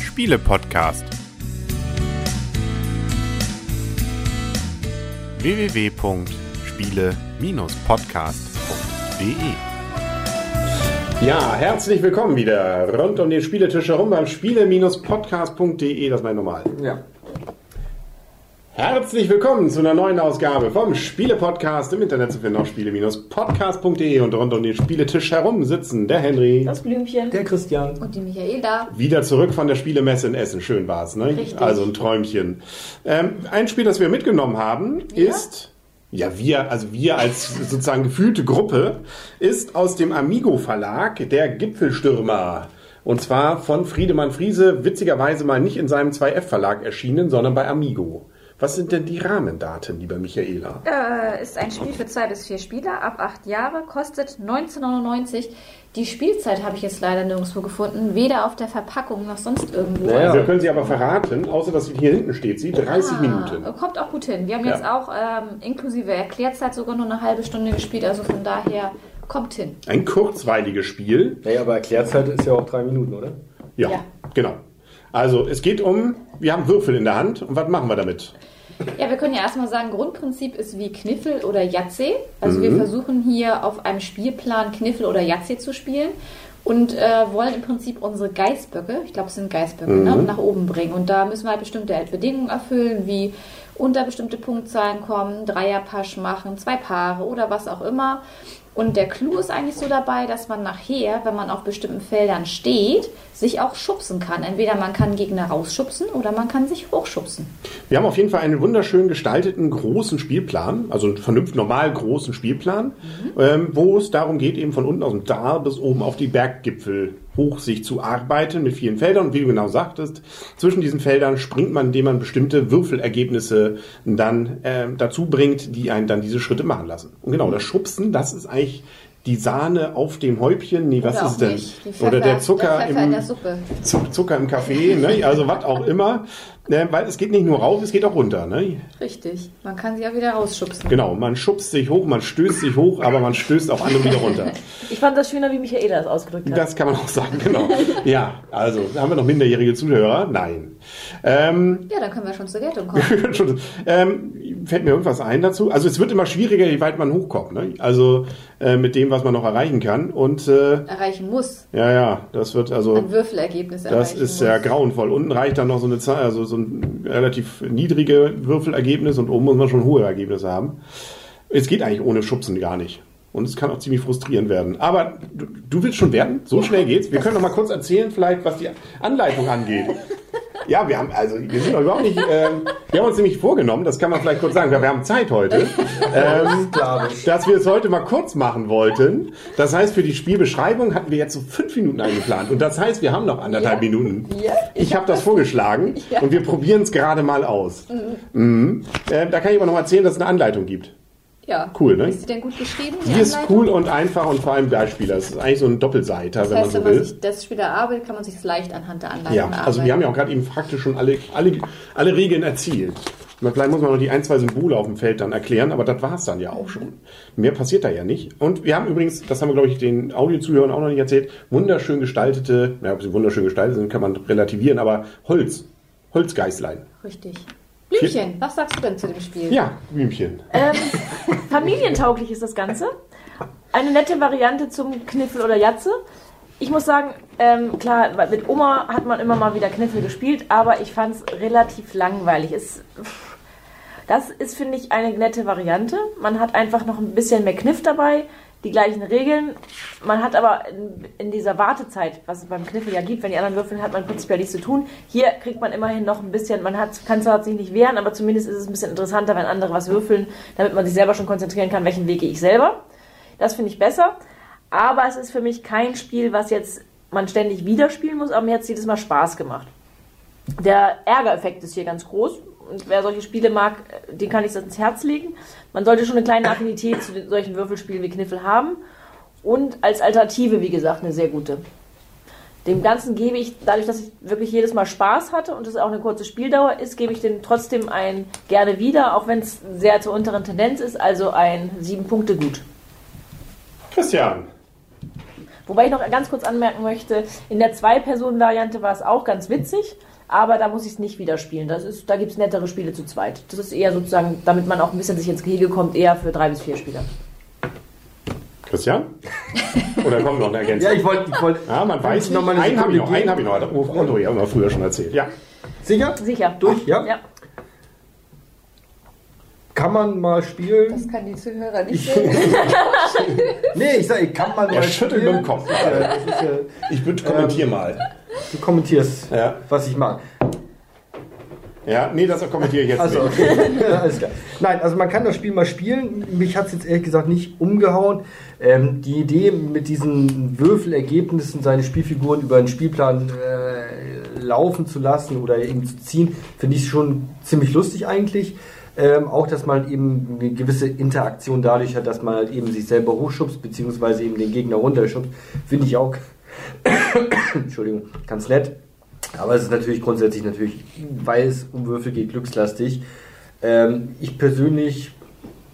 Spiele-Podcast. www.spiele-podcast.de Ja, herzlich willkommen wieder rund um den Spieletisch herum beim Spiele-podcast.de, das mein Normal. Ja. Herzlich willkommen zu einer neuen Ausgabe vom Spiele-Podcast im Internet zu finden auf spiele-podcast.de und rund um den Spieletisch herum sitzen der Henry. Das Blümchen. Der Christian. und die Michaela. Wieder zurück von der Spielemesse in Essen. Schön war's, ne? Richtig. Also ein Träumchen. Ähm, ein Spiel, das wir mitgenommen haben, Ja? ist, ja, wir, also wir als sozusagen gefühlte Gruppe, ist aus dem Amigo Verlag der Gipfelstürmer. Und zwar von Friedemann Friese, witzigerweise mal nicht in seinem 2F Verlag erschienen, sondern bei Amigo. Was sind denn die Rahmendaten, lieber Michaela? Äh, ist ein Spiel für zwei bis vier Spieler ab acht Jahre, kostet 19,99. Die Spielzeit habe ich jetzt leider nirgendwo gefunden, weder auf der Verpackung noch sonst irgendwo. Naja. Wir können sie aber verraten, außer dass sie hier hinten steht, sie 30 Ah, Minuten. Kommt auch gut hin. Wir haben Ja. jetzt auch ähm, inklusive Erklärzeit sogar nur eine halbe Stunde gespielt, also von daher kommt hin. Ein kurzweiliges Spiel. Naja, aber Erklärzeit ist ja auch drei Minuten, oder? Ja, Ja. genau. Also es geht um, wir haben Würfel in der Hand und was machen wir damit? Ja, wir können ja erstmal sagen, Grundprinzip ist wie Kniffel oder Yahtzee. Also wir versuchen hier auf einem Spielplan Kniffel oder Yahtzee zu spielen und äh, wollen im Prinzip unsere Geißböcke, ich glaube es sind Geißböcke, ne, nach oben bringen. Und da müssen wir halt bestimmte Bedingungen erfüllen, wie unter bestimmte Punktzahlen kommen, Dreierpasch machen, zwei Paare oder was auch immer. Und der Clou ist eigentlich so dabei, dass man nachher, wenn man auf bestimmten Feldern steht, sich auch schubsen kann. Entweder man kann Gegner rausschubsen oder man kann sich hochschubsen. Wir haben auf jeden Fall einen wunderschön gestalteten großen Spielplan, also einen vernünftig normal großen Spielplan, ähm, wo es darum geht, eben von unten aus dem Tal bis oben auf die Berggipfel hoch sich zu arbeiten mit vielen Feldern. Und wie du genau sagtest, zwischen diesen Feldern springt man, indem man bestimmte Würfelergebnisse dann ähm, dazu bringt, die einen dann diese Schritte machen lassen. Und genau, das Schubsen, das ist eigentlich die Sahne auf dem Häubchen. Nee, was Oder ist es denn? Die Oder der Pfeffer- Zucker, der Pfeffer im, in der Zucker im Kaffee, ne? also was auch immer. Ne? Weil es geht nicht nur rauf, es geht auch runter. Ne? Richtig. Man kann sie auch wieder rausschubsen. Genau, man schubst sich hoch, man stößt sich hoch, aber man stößt auch andere wieder runter. Ich fand das schöner, wie Michaela das ausgedrückt hat. Das kann man auch sagen, genau. Ja, also haben wir noch minderjährige Zuhörer? Nein. Ähm, Ja, dann können wir schon zur Geltung kommen. ähm, fällt mir irgendwas ein dazu? Also es wird immer schwieriger, je weit man hochkommt. Ne? Also äh, mit dem, was man noch erreichen kann. Und äh, Erreichen muss. ja, ja, das wird also. Ein Würfelergebnis Das ist muss. ja grauenvoll. Unten reicht dann noch so eine Zahl, also so ein relativ niedrige Würfelergebnis und oben muss man schon hohe Ergebnisse haben. Es geht eigentlich ohne Schubsen gar nicht. Und es kann auch ziemlich frustrierend werden. Aber du, du willst schon werden? So schnell geht's. Wir können noch mal kurz erzählen, vielleicht, was die Anleitung angeht. Ja, wir haben, also, wir sind noch überhaupt nicht, ähm, wir haben uns nämlich vorgenommen, das kann man vielleicht kurz sagen, weil wir haben Zeit heute, ähm, dass wir es heute mal kurz machen wollten. Das heißt, für die Spielbeschreibung hatten wir jetzt so fünf Minuten eingeplant. Und das heißt, wir haben noch anderthalb Ja. Minuten. Ja. Ich habe das vorgeschlagen Ja. und wir probieren es gerade mal aus. Mhm. Äh, da kann ich aber noch mal erzählen, dass es eine Anleitung gibt. Ja. Cool, ne? Ist sie denn gut geschrieben? Die ist Anleitung? cool und einfach und vor allem Beispieler. Das ist eigentlich so ein Doppelseiter, Das wenn man heißt, so wenn man will. sich das Spiel erarbeitet, kann man sich leicht anhand der Anleitung Ja, also wir haben ja auch gerade eben faktisch schon alle, alle, alle Regeln erzielt. Vielleicht muss man noch die ein, zwei Symbole auf dem Feld dann erklären, aber das war es dann ja auch schon. Mehr passiert da ja nicht. Und wir haben übrigens, das haben wir glaube ich den Audiozuhörern auch noch nicht erzählt, wunderschön gestaltete, ja, ob sie wunderschön gestaltet sind, kann man relativieren, aber Holz, Holzgeißlein. Richtig. Blümchen, was sagst du denn zu dem Spiel? Ja, Blümchen. Ähm, familientauglich ist das Ganze. Eine nette Variante zum Kniffel oder Jatze. Ich muss sagen, ähm, klar, mit Oma hat man immer mal wieder Kniffel gespielt, aber ich fand es relativ langweilig. Es, das ist, finde ich, eine nette Variante. Man hat einfach noch ein bisschen mehr Kniff dabei, die gleichen Regeln. Man hat aber in, in dieser Wartezeit, was es beim Kniffel ja gibt, wenn die anderen würfeln, hat man prinzipiell nichts zu tun. Hier kriegt man immerhin noch ein bisschen, man kann zwar sich nicht wehren, aber zumindest ist es ein bisschen interessanter, wenn andere was würfeln, damit man sich selber schon konzentrieren kann, welchen Weg ich selber. Das finde ich besser. Aber es ist für mich kein Spiel, was jetzt man ständig wieder spielen muss, aber mir hat es jedes Mal Spaß gemacht. Der Ärgereffekt ist hier ganz groß. Und wer solche Spiele mag, den kann ich das ins Herz legen. Man sollte schon eine kleine Affinität zu solchen Würfelspielen wie Kniffel haben. Und als Alternative, wie gesagt, eine sehr gute. Dem Ganzen gebe ich, dadurch, dass ich wirklich jedes Mal Spaß hatte und es auch eine kurze Spieldauer ist, gebe ich dem trotzdem ein gerne wieder, auch wenn es sehr zur unteren Tendenz ist, also ein 7 Punkte gut. Christian. Wobei ich noch ganz kurz anmerken möchte, in der Zwei-Personen-Variante war es auch ganz witzig, aber da muss ich es nicht wieder spielen. Das ist, da gibt es nettere Spiele zu zweit. Das ist eher sozusagen, damit man auch ein bisschen sich ins Gehege kommt, eher für drei bis vier Spieler. Christian? Oder kommt noch eine Ergänzung? Ja, ich wollte. Ich wollt, Ja, man weiß nicht. noch mal eine Einen habe ich noch, einen habe ich noch. Otto ja immer früher schon erzählt. Ja. Sicher? Sicher. Durch, ja? Ja. Kann man mal spielen? Das kann die Zuhörer nicht sehen. Nee, ich sage, kann man Er mal schüttelt spielen? mit dem Kopf. Ja, Ich bitte kommentier mal. Du kommentierst, Ja. was ich mag. Ja, nee, das kommentiere ich jetzt Also, nicht. okay. Alles klar. Nein, also man kann das Spiel mal spielen. Mich hat es jetzt ehrlich gesagt nicht umgehauen. Ähm, die Idee mit diesen Würfelergebnissen seine Spielfiguren über einen Spielplan äh, laufen zu lassen oder eben zu ziehen, finde ich schon ziemlich lustig eigentlich. Ähm, auch, dass man eben eine gewisse Interaktion dadurch hat, dass man halt eben sich selber hochschubst, beziehungsweise eben den Gegner runterschubst, finde ich auch, Entschuldigung, ganz nett. Aber es ist natürlich grundsätzlich natürlich, weil es um Würfel geht, glückslastig. Ähm, ich persönlich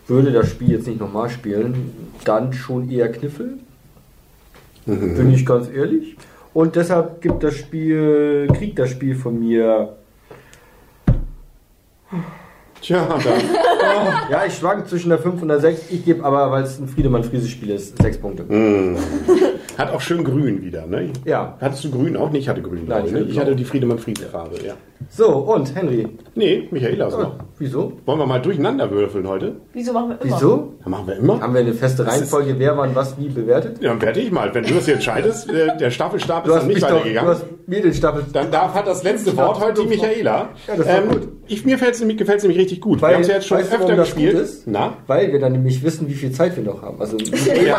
würde das Spiel jetzt nicht nochmal spielen, dann schon eher Kniffel. Bin ich ganz ehrlich. Und deshalb gibt das Spiel, kriegt das Spiel von mir. Tja, dann. Ja, ich schwank zwischen der 5 und der 6. Ich gebe aber, weil es ein Friedemann-Friese-Spiel ist, 6 Punkte. Hat auch schön grün wieder, ne? Ja. Hattest du grün auch nicht? Ich hatte grün, Nein, ich. ich Ne? hatte Ich hatte blau. die Friedemann Friede Farbe, ja. So, und Henry. Nee, Michaela ist noch. Wieso? Wollen wir mal durcheinander würfeln heute? Wieso machen wir immer? Wieso? Das machen wir immer. Haben wir eine feste Reihenfolge, wer wann was wie bewertet? Ja, dann werde ich mal. Wenn du das hier entscheidest, äh, der Staffelstab ist dann nicht mich doch, du weitergegangen. hast mir den Staffel. Dann darf hat das letzte Wort heute die. Michaela. Ja, das war gut. Ich, mir gefällt es nämlich, richtig gut. Weil, wir haben es ja jetzt schon weißt du, öfter gespielt. Gut ist? Na? Weil wir dann nämlich wissen, wie viel Zeit wir noch haben. Also Ja. weiß ja genau,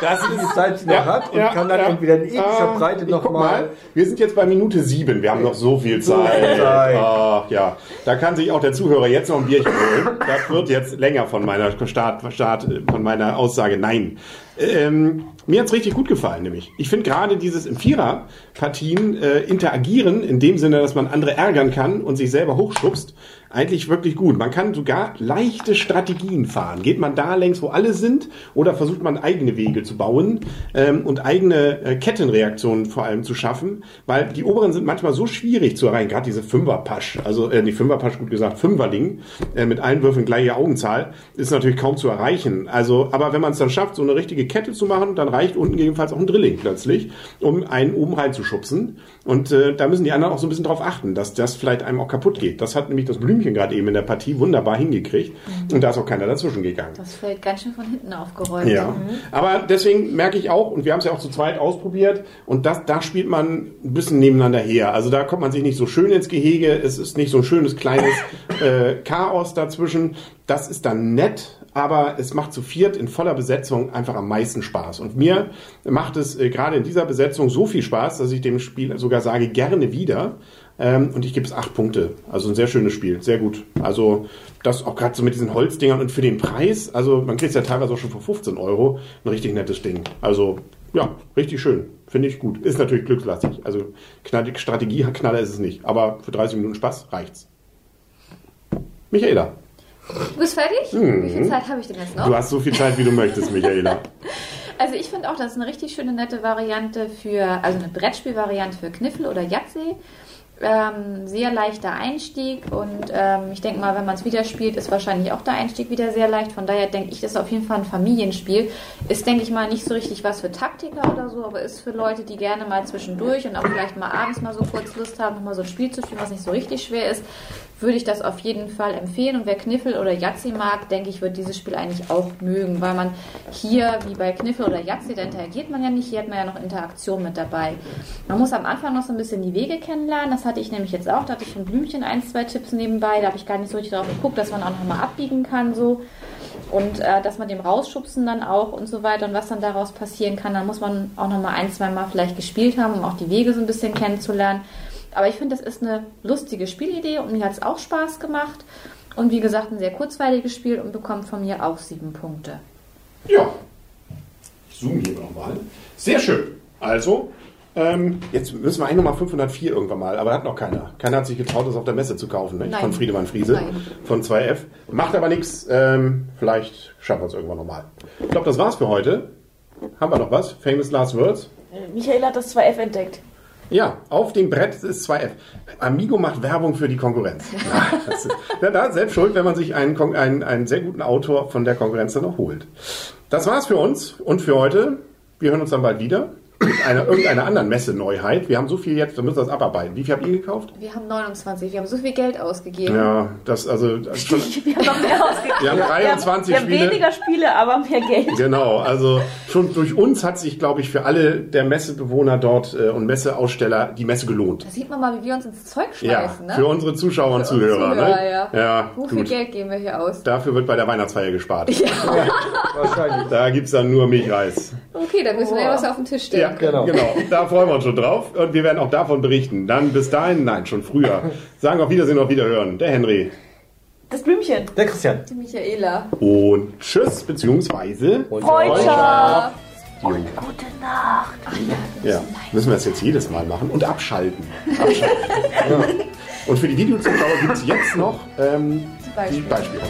Das wie viel Zeit sie noch Ja, hat und ja, kann dann ja. entweder in epischer Ah, Breite ich noch guck mal. Wir sind jetzt bei Minute sieben. Wir haben noch so viel Zeit. ja. Da kann sich auch der Zuhörer jetzt noch ein Bierchen holen. Das wird jetzt länger von meiner Start, Start von meiner Aussage. Nein. Ähm, mir hat's richtig gut gefallen, nämlich. Ich finde gerade dieses im Vierer-Partien äh, interagieren, in dem Sinne, dass man andere ärgern kann und sich selber hochschubst, eigentlich wirklich gut. Man kann sogar leichte Strategien fahren. Geht man da längs, wo alle sind, oder versucht man eigene Wege zu bauen ähm, und eigene äh, Kettenreaktionen vor allem zu schaffen, weil die oberen sind manchmal so schwierig zu erreichen, gerade diese Fünferpasch, also äh, die Fünferpasch gut gesagt, Fünferling, äh, mit allen Würfeln gleiche Augenzahl, ist natürlich kaum zu erreichen. Also, aber wenn man es dann schafft, so eine richtige Kette zu machen, dann reicht unten gegebenenfalls auch ein Drilling plötzlich, um einen oben reinzuschubsen. Und äh, da müssen die anderen auch so ein bisschen drauf achten, dass das vielleicht einem auch kaputt geht. Das hat nämlich das Blümchen gerade eben in der Partie wunderbar hingekriegt. Und da ist auch keiner dazwischen gegangen. Das Feld ganz schön von hinten aufgeräumt. Ja, aber deswegen merke ich auch, und wir haben es ja auch zu zweit ausprobiert, und das, da spielt man ein bisschen nebeneinander her. Also da kommt man sich nicht so schön ins Gehege, es ist nicht so ein schönes kleines äh, Chaos dazwischen. Das ist dann nett, aber es macht zu viert in voller Besetzung einfach am meisten Spaß. Und mir macht es äh, gerade in dieser Besetzung so viel Spaß, dass ich dem Spiel sogar sage, gerne wieder. Ähm, und ich gebe es acht Punkte. Also ein sehr schönes Spiel, sehr gut. Also das auch gerade so mit diesen Holzdingern und für den Preis, also man kriegt es ja teilweise auch schon für 15 Euro, ein richtig nettes Ding. Also ja, richtig schön. Finde ich gut. Ist natürlich glückslastig. Also knallig, Strategie-Knaller ist es nicht. Aber für 30 Minuten Spaß reicht's. Michaela, Du bist fertig? Wie viel Zeit habe ich denn jetzt noch? du hast so viel Zeit, wie du möchtest, Michaela. Also ich finde auch, das ist eine richtig schöne, nette Variante für, also eine Brettspielvariante für Kniffel oder Yahtzee. Ähm, sehr leichter Einstieg und ähm, ich denke mal, wenn man es wieder spielt, ist wahrscheinlich auch der Einstieg wieder sehr leicht. Von daher denke ich, das ist auf jeden Fall ein Familienspiel. Ist, denke ich mal, nicht so richtig was für Taktiker oder so, aber ist für Leute, die gerne mal zwischendurch und auch vielleicht mal abends mal so kurz Lust haben, nochmal so ein Spiel zu spielen, was nicht so richtig schwer ist, würde ich das auf jeden Fall empfehlen. Und wer Kniffel oder Yahtzee mag, denke ich, wird dieses Spiel eigentlich auch mögen, weil man hier, wie bei Kniffel oder Yahtzee, da interagiert man ja nicht, hier hat man ja noch Interaktion mit dabei. Man muss am Anfang noch so ein bisschen die Wege kennenlernen, das hatte ich nämlich jetzt auch, da hatte ich von Blümchen ein, zwei Tipps nebenbei, da habe ich gar nicht so richtig drauf geguckt, dass man auch nochmal abbiegen kann so und äh, dass man dem rausschubsen dann auch und so weiter und was dann daraus passieren kann, dann muss man auch nochmal ein, zwei Mal vielleicht gespielt haben, um auch die Wege so ein bisschen kennenzulernen. Aber ich finde, das ist eine lustige Spielidee und mir hat es auch Spaß gemacht. Und wie gesagt, ein sehr kurzweiliges Spiel und bekommt von mir auch sieben Punkte. Ja. Ich zoome hier nochmal. Sehr schön. Also, Ähm, jetzt müssen wir eigentlich nochmal 504 irgendwann mal, aber hat noch keiner. Keiner hat sich getraut, das auf der Messe zu kaufen, ne? Nein. von Friedemann Friese, Nein. von 2F. Macht aber nichts, ähm, vielleicht schaffen wir es irgendwann nochmal. Ich glaube, das war's für heute. Haben wir noch was? Famous Last Words? Michael hat das 2F entdeckt. Ja, auf dem Brett ist 2F. Amigo macht Werbung für die Konkurrenz. Ja, das ist, ja, da ist selbst schuld, wenn man sich einen, einen, einen sehr guten Autor von der Konkurrenz dann noch holt. Das war's für uns und für heute. Wir hören uns dann bald wieder. Mit einer, irgendeiner anderen Messe-Neuheit. Wir haben so viel jetzt, wir müssen das abarbeiten. Wie viel habt ihr gekauft? Wir haben 29, wir haben so viel Geld ausgegeben. Ja, das, also, das schon, Wir haben noch mehr ausgegeben. wir haben 23 wir haben Spiele. weniger Spiele, aber mehr Geld. Genau, also schon durch uns hat sich, glaube ich, für alle der Messebewohner dort äh, und Messeaussteller die Messe gelohnt. Da sieht man mal, wie wir uns ins Zeug Ja, schmeißen, ne? für unsere Zuschauer und Zuhörer. Zuhörer, ne? ja. ja Wie viel. Geld geben wir hier aus? Dafür wird bei der Weihnachtsfeier gespart. Wahrscheinlich. Da gibt es dann nur Milchreis. Okay, dann müssen wir ja was auf den Tisch stellen. Genau. genau. Da freuen wir uns schon drauf. Und wir werden auch davon berichten. Dann bis dahin, nein, schon früher. Sagen auf Wiedersehen, auf Wiederhören. Der Henry. Das Blümchen. Der Christian. Die Michaela. Und tschüss, beziehungsweise. Freundschaft. Jo. Gute Nacht. Ja, müssen wir das jetzt jedes Mal machen und abschalten. abschalten. ja. Und für die Videozuschauer gibt es jetzt noch ähm, die Beispiele. Beispiele.